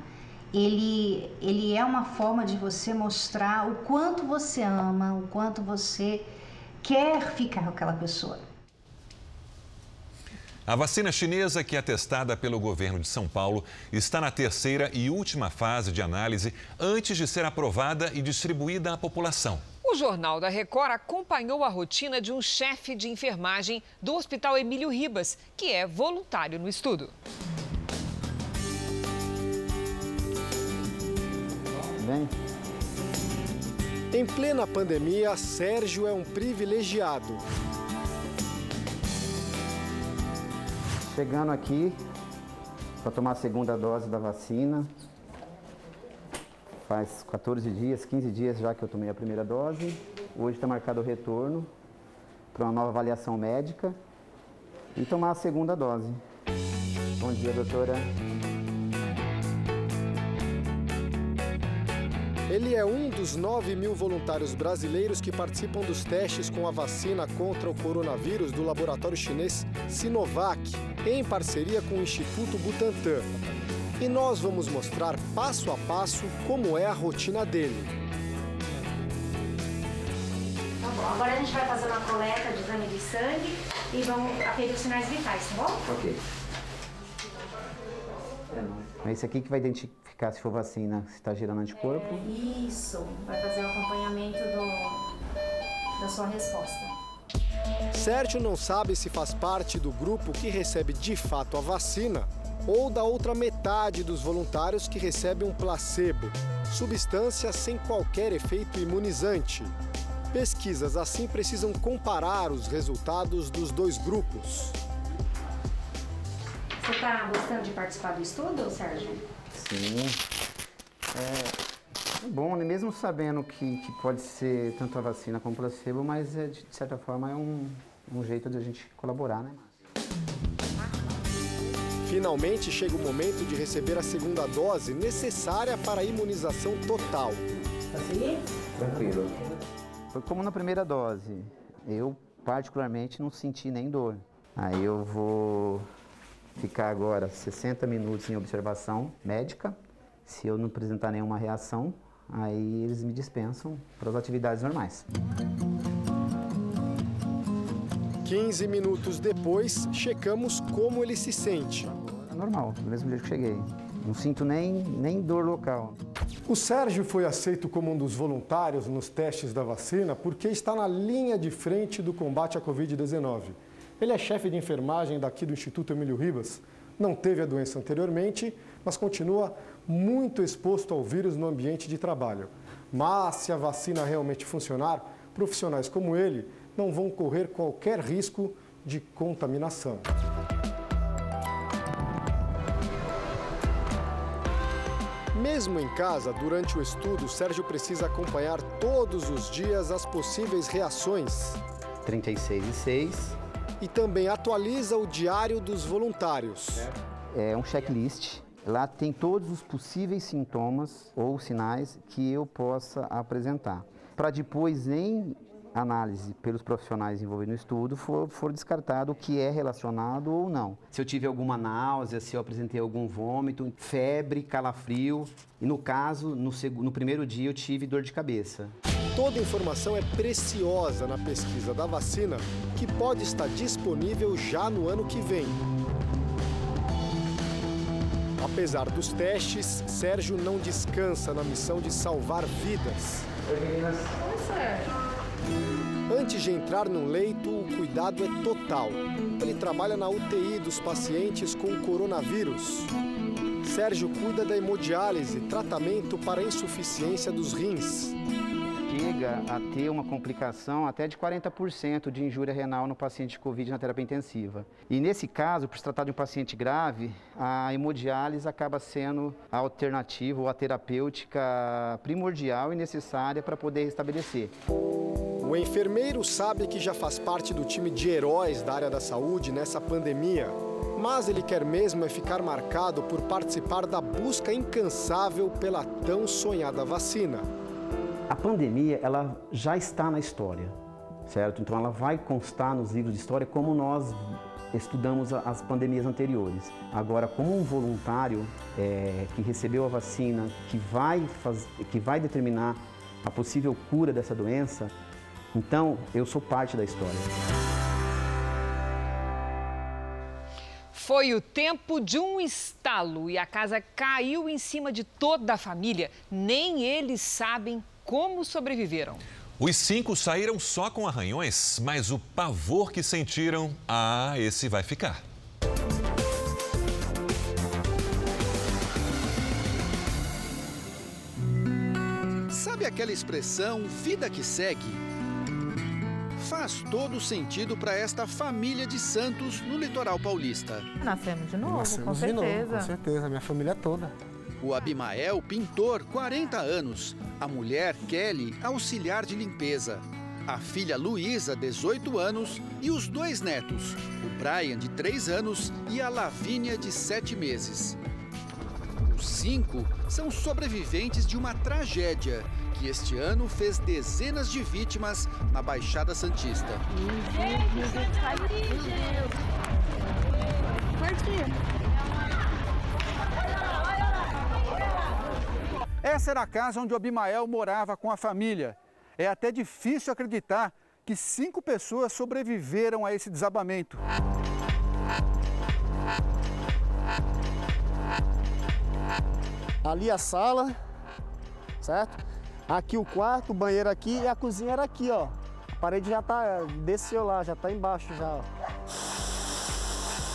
ele, ele é uma forma de você mostrar o quanto você ama, o quanto você quer ficar com aquela pessoa. A vacina chinesa, que é testada pelo governo de São Paulo, está na terceira e última fase de análise antes de ser aprovada e distribuída à população. O Jornal da Record acompanhou a rotina de um chefe de enfermagem do Hospital Emílio Ribas, que é voluntário no estudo. Bem? Em plena pandemia, Sérgio é um privilegiado. Chegando aqui para tomar a segunda dose da vacina. Faz 14 dias, 15 dias já que eu tomei a primeira dose. Hoje está marcado o retorno para uma nova avaliação médica e tomar a segunda dose. Bom dia, doutora. Ele é um dos 9 mil voluntários brasileiros que participam dos testes com a vacina contra o coronavírus do laboratório chinês Sinovac, em parceria com o Instituto Butantan. E nós vamos mostrar passo a passo como é a rotina dele. Tá bom, agora a gente vai fazer uma coleta de exame de sangue e vamos aferir os sinais vitais, tá bom? Ok. É esse aqui que vai identificar se for vacina, se está gerando anticorpo. É, isso, vai fazer o acompanhamento do, da sua resposta. Sérgio não sabe se faz parte do grupo que recebe de fato a vacina ou da outra metade dos voluntários que recebe um placebo, substância sem qualquer efeito imunizante. Pesquisas assim precisam comparar os resultados dos dois grupos. Você está gostando de participar do estudo, Sérgio? Sim. É, é bom, né? mesmo sabendo que, que pode ser tanto a vacina como o placebo, mas é, de certa forma é um, um jeito de a gente colaborar, né? Finalmente chega o momento de receber a segunda dose necessária para a imunização total. Assim? Tranquilo. Foi como na primeira dose. Eu, particularmente, não senti nem dor. Aí eu vou ficar agora 60 minutos em observação médica. Se eu não apresentar nenhuma reação, aí eles me dispensam para as atividades normais. 15 minutos depois, checamos como ele se sente. É normal, do mesmo jeito que cheguei. Não sinto nem, nem dor local. O Sérgio foi aceito como um dos voluntários nos testes da vacina porque está na linha de frente do combate à Covid-19. Ele é chefe de enfermagem daqui do Instituto Emílio Ribas. Não teve a doença anteriormente, mas continua muito exposto ao vírus no ambiente de trabalho. Mas se a vacina realmente funcionar, profissionais como ele não vão correr qualquer risco de contaminação. Mesmo em casa, durante o estudo, Sérgio precisa acompanhar todos os dias as possíveis reações. 36 e 6. E também atualiza o diário dos voluntários. É um checklist. Lá tem todos os possíveis sintomas ou sinais que eu possa apresentar. Para depois, em análise pelos profissionais envolvidos no estudo for, for descartado o que é relacionado ou não. Se eu tive alguma náusea, se eu apresentei algum vômito, febre, calafrio e no caso, no, no primeiro dia eu tive dor de cabeça. Toda informação é preciosa na pesquisa da vacina que pode estar disponível já no ano que vem. Apesar dos testes, Sérgio não descansa na missão de salvar vidas. Oi, meninas. Oi, Sérgio. Antes de entrar no leito, o cuidado é total. Ele trabalha na UTI dos pacientes com coronavírus. Sérgio cuida da hemodiálise, tratamento para insuficiência dos rins. Chega a ter uma complicação até de 40% de injúria renal no paciente de Covid na terapia intensiva. E nesse caso, por se tratar de um paciente grave, a hemodiálise acaba sendo a alternativa ou a terapêutica primordial e necessária para poder restabelecer. O enfermeiro sabe que já faz parte do time de heróis da área da saúde nessa pandemia, mas ele quer mesmo é ficar marcado por participar da busca incansável pela tão sonhada vacina. A pandemia, ela já está na história, certo? Então ela vai constar nos livros de história como nós estudamos as pandemias anteriores. Agora, como um voluntário é, que recebeu a vacina, que vai, faz, que vai determinar a possível cura dessa doença, então, eu sou parte da história. Foi o tempo de um estalo e a casa caiu em cima de toda a família. Nem eles sabem como sobreviveram. Os cinco saíram só com arranhões, mas o pavor que sentiram, ah, esse vai ficar. Sabe aquela expressão vida que segue? faz todo sentido para esta família de Santos no litoral paulista. Nascemos de novo, Nascemos com certeza. De novo, com certeza, minha família toda. O Abimael, pintor, 40 anos. A mulher, Kelly, auxiliar de limpeza. A filha Luísa, 18 anos. E os dois netos, o Brian, de 3 anos, e a Lavínia, de 7 meses. Os cinco são sobreviventes de uma tragédia que este ano fez dezenas de vítimas na Baixada Santista. Essa era a casa onde o Abimael morava com a família. É até difícil acreditar que cinco pessoas sobreviveram a esse desabamento. Ali a sala, certo? Aqui o quarto, o banheiro aqui e a cozinha era aqui, ó. A parede já tá, desceu lá, já tá embaixo já, ó.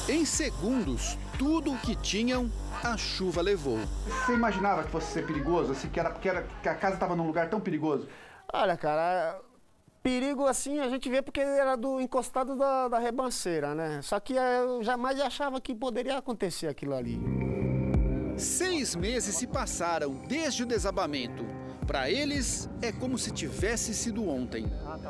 Em segundos, tudo o que tinham, a chuva levou. Você imaginava que fosse ser perigoso, assim, que, era, que, era, que a casa estava num lugar tão perigoso? Olha, cara, perigo assim a gente vê porque era do encostado da, da rebanceira, né? Só que eu jamais achava que poderia acontecer aquilo ali. Seis meses se passaram desde o desabamento. Para eles, é como se tivesse sido ontem.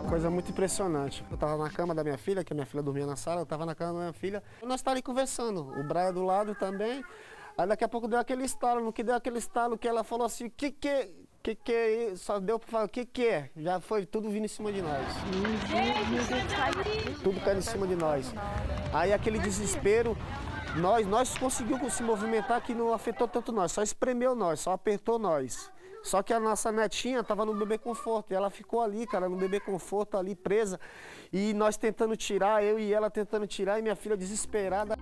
Coisa muito impressionante. Eu estava na cama da minha filha, que a minha filha dormia na sala, eu estava na cama da minha filha. Nós estávamos ali conversando, o Braia do lado também. Aí daqui a pouco deu aquele estalo, no que deu aquele estalo que ela falou assim, que que que que é? Só deu para falar, que que é? Já foi tudo vindo em cima de nós. Tudo caindo em cima de nós. Aí aquele desespero, nós, nós conseguimos se movimentar que não afetou tanto nós, só espremeu nós, só apertou nós. Só que a nossa netinha estava no bebê conforto e ela ficou ali, cara, no bebê conforto ali presa. E nós tentando tirar, eu e ela tentando tirar e minha filha desesperada.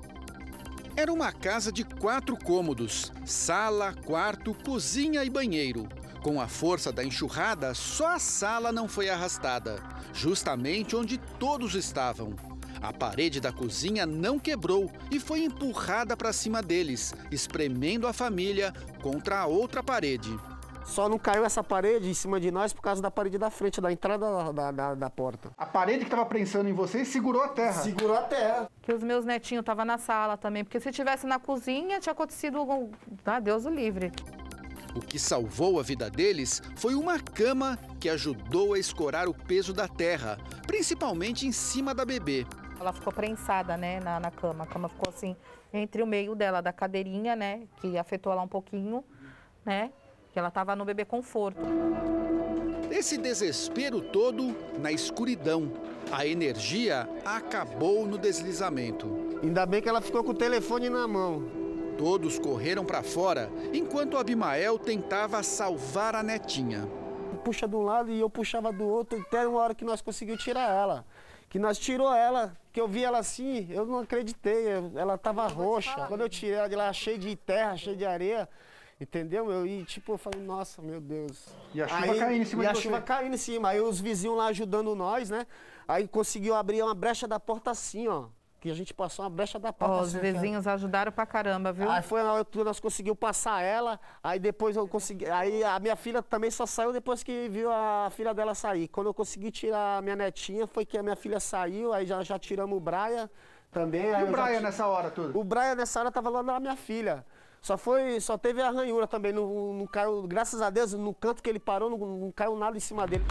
Era uma casa de quatro cômodos: sala, quarto, cozinha e banheiro. Com a força da enxurrada, só a sala não foi arrastada, justamente onde todos estavam. A parede da cozinha não quebrou e foi empurrada para cima deles, espremendo a família contra a outra parede. Só não caiu essa parede em cima de nós por causa da parede da frente, da entrada da, da, da porta. A parede que estava prensando em vocês segurou a terra. Segurou a terra. Que os meus netinhos estavam na sala também, porque se tivesse na cozinha tinha acontecido algum. Ah, Deus o livre. O que salvou a vida deles foi uma cama que ajudou a escorar o peso da terra, principalmente em cima da bebê. Ela ficou prensada, né, na, na cama. A cama ficou assim, entre o meio dela, da cadeirinha, né, que afetou ela um pouquinho, né, que ela estava no bebê conforto. Esse desespero todo na escuridão. A energia acabou no deslizamento. Ainda bem que ela ficou com o telefone na mão. Todos correram para fora, enquanto Abimael tentava salvar a netinha. Puxa de um lado e eu puxava do outro, até uma hora que nós conseguimos tirar ela. Que nós tirou ela, que eu vi ela assim, eu não acreditei, ela estava roxa. Quando eu tirei ela de lá, cheia de terra, cheia de areia, Entendeu, meu? E tipo, eu falei, nossa, meu Deus. E a chuva aí, caindo em cima E a chuva caindo em cima. Aí os vizinhos lá ajudando nós, né? Aí conseguiu abrir uma brecha da porta assim, ó. Que a gente passou uma brecha da porta. Oh, assim, os vizinhos ajudaram pra caramba, viu? Aí foi na altura, nós conseguimos passar ela. Aí depois eu consegui. Aí a minha filha também só saiu depois que viu a filha dela sair. Quando eu consegui tirar a minha netinha, foi que a minha filha saiu. Aí já, já tiramos o Braia também. E o Braia nessa hora tudo? O Braia nessa hora tava lá na minha filha. Só foi, só teve a ranhura também, não, não caiu, graças a Deus, no canto que ele parou, não, não caiu nada em cima dele.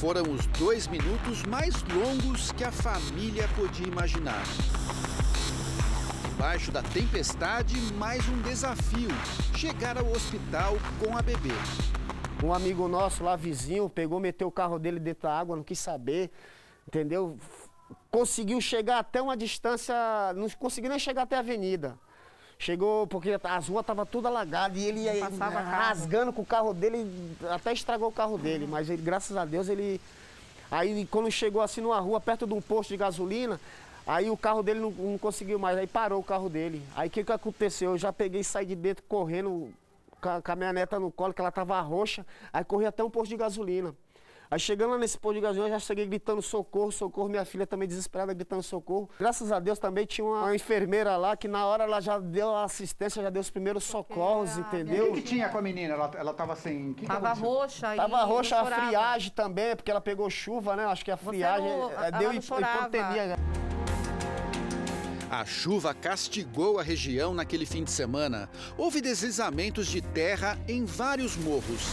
Foram os dois minutos mais longos que a família podia imaginar. Embaixo da tempestade, mais um desafio: chegar ao hospital com a bebê. Um amigo nosso lá, vizinho, pegou, meteu o carro dele dentro da água, não quis saber, entendeu? Conseguiu chegar até uma distância, não conseguiu nem chegar até a avenida. Chegou, porque as ruas estavam todas alagadas e ele ia rasgando com o carro dele, até estragou o carro dele, mas ele, graças a Deus, ele. Aí quando chegou assim numa rua, perto de um posto de gasolina, aí o carro dele não, não conseguiu mais, aí parou o carro dele. Aí o que, que aconteceu? Eu já peguei e saí de dentro correndo com a, com a minha neta no colo, que ela estava roxa, aí corri até um posto de gasolina. Aí chegando lá nesse posto de gasolina, eu já cheguei gritando socorro, socorro. Minha filha também desesperada gritando socorro. Graças a Deus também tinha uma enfermeira lá que na hora ela já deu a assistência, já deu os primeiros socorros, entendeu? O que, que tinha com a menina? Ela, ela tava sem. Que tava que roxa Tava roxa a friagem também, porque ela pegou chuva, né? Acho que a friagem não, é, deu hipotermia. A chuva castigou a região naquele fim de semana. Houve deslizamentos de terra em vários morros.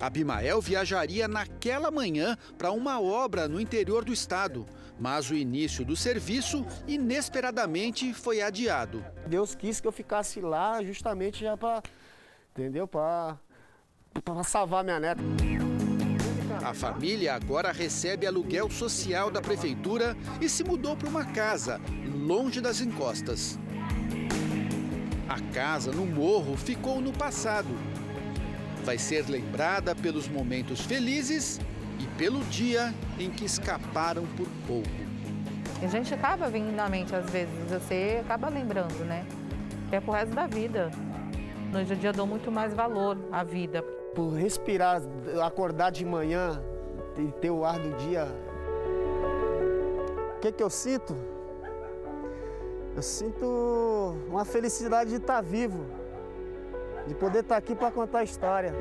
Abimael viajaria naquela manhã para uma obra no interior do estado, mas o início do serviço inesperadamente foi adiado. Deus quis que eu ficasse lá justamente já para, entendeu? Para salvar minha neta. A família agora recebe aluguel social da prefeitura e se mudou para uma casa longe das encostas. A casa no morro ficou no passado vai ser lembrada pelos momentos felizes e pelo dia em que escaparam por pouco. A gente acaba vindo na mente às vezes, você acaba lembrando, né? Que é pro resto da vida. No dia a dia eu dou muito mais valor à vida. Por respirar, acordar de manhã e ter o ar do dia. O que, que eu sinto? Eu sinto uma felicidade de estar vivo de poder estar aqui para contar a história.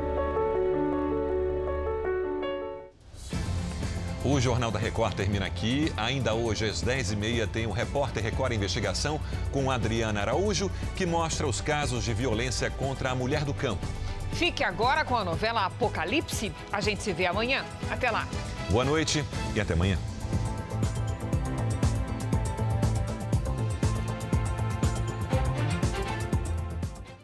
O Jornal da Record termina aqui. Ainda hoje, às 10h30, tem o Repórter Record Investigação com Adriana Araújo, que mostra os casos de violência contra a mulher do campo. Fique agora com a novela Apocalipse. A gente se vê amanhã. Até lá. Boa noite e até amanhã.